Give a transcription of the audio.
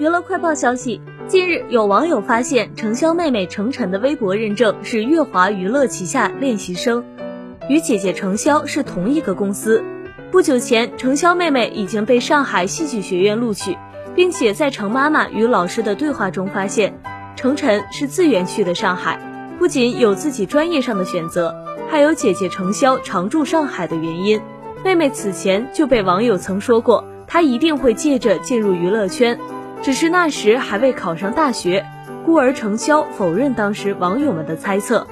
娱乐快报消息，近日有网友发现程潇妹妹程晨的微博认证是乐华娱乐旗下练习生，与姐姐程潇是同一个公司。不久前，程潇妹妹已经被上海戏剧学院录取，并且在程妈妈与老师的对话中发现，程晨是自愿去的上海，不仅有自己专业上的选择，还有姐姐程潇常驻上海的原因。妹妹此前就被网友曾说过，她一定会借着进入娱乐圈。只是那时还未考上大学，故而程潇否认当时网友们的猜测。